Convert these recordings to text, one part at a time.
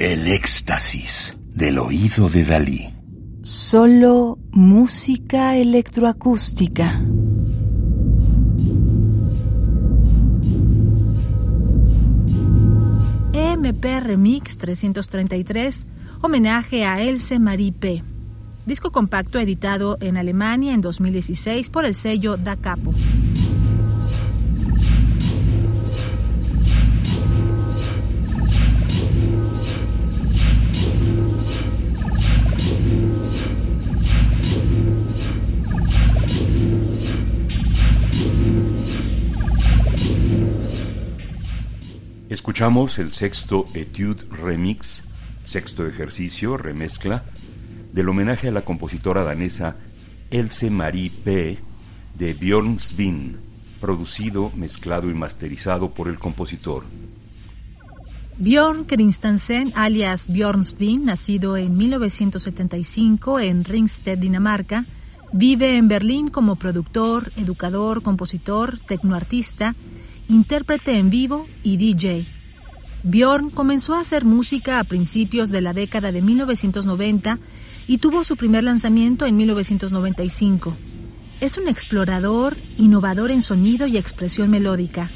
El éxtasis del oído de Dalí. Solo música electroacústica. EMP Remix 333, homenaje a Else Marie P. Disco compacto editado en Alemania en 2016 por el sello Da Capo. Escuchamos el sexto Etude Remix, sexto ejercicio, remezcla, del homenaje a la compositora danesa Else Marie P. de Björn Svin, producido, mezclado y masterizado por el compositor. Björn Kristensen, alias Björn Svin, nacido en 1975 en Ringsted, Dinamarca, vive en Berlín como productor, educador, compositor, tecnoartista, intérprete en vivo y DJ. Bjorn comenzó a hacer música a principios de la década de 1990 y tuvo su primer lanzamiento en 1995. Es un explorador, innovador en sonido y expresión melódica.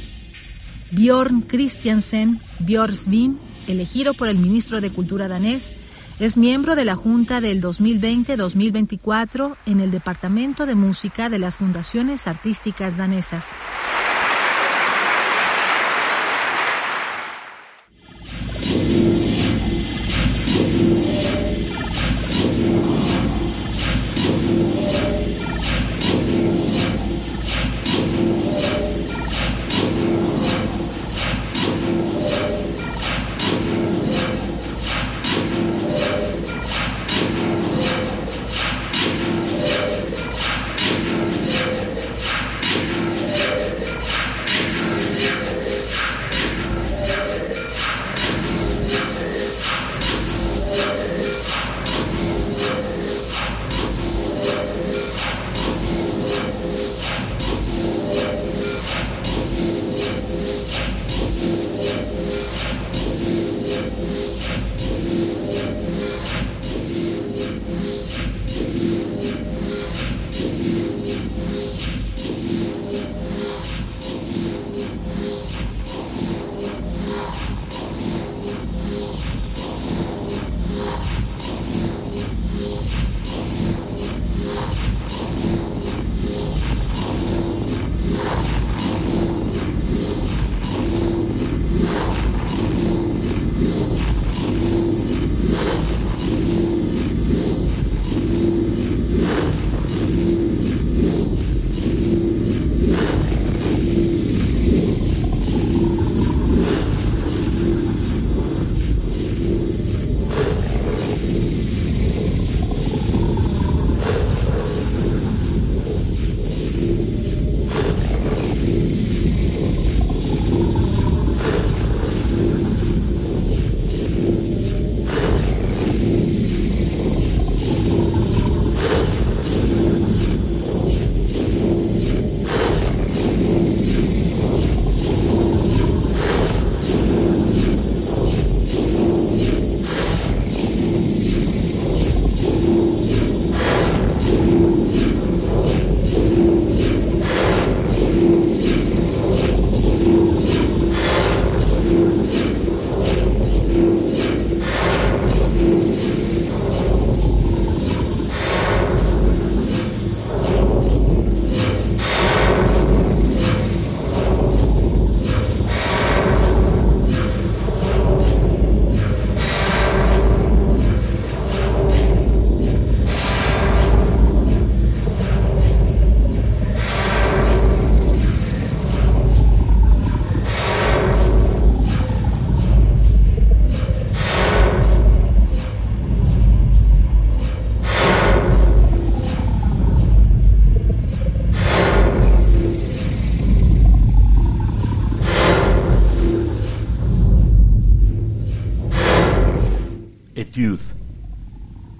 Bjorn Christiansen Björnsvin, elegido por el ministro de Cultura danés, es miembro de la Junta del 2020-2024 en el Departamento de Música de las Fundaciones Artísticas Danesas.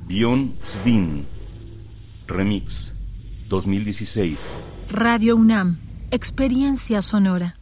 Bion Svin. Remix 2016. Radio UNAM. Experiencia sonora.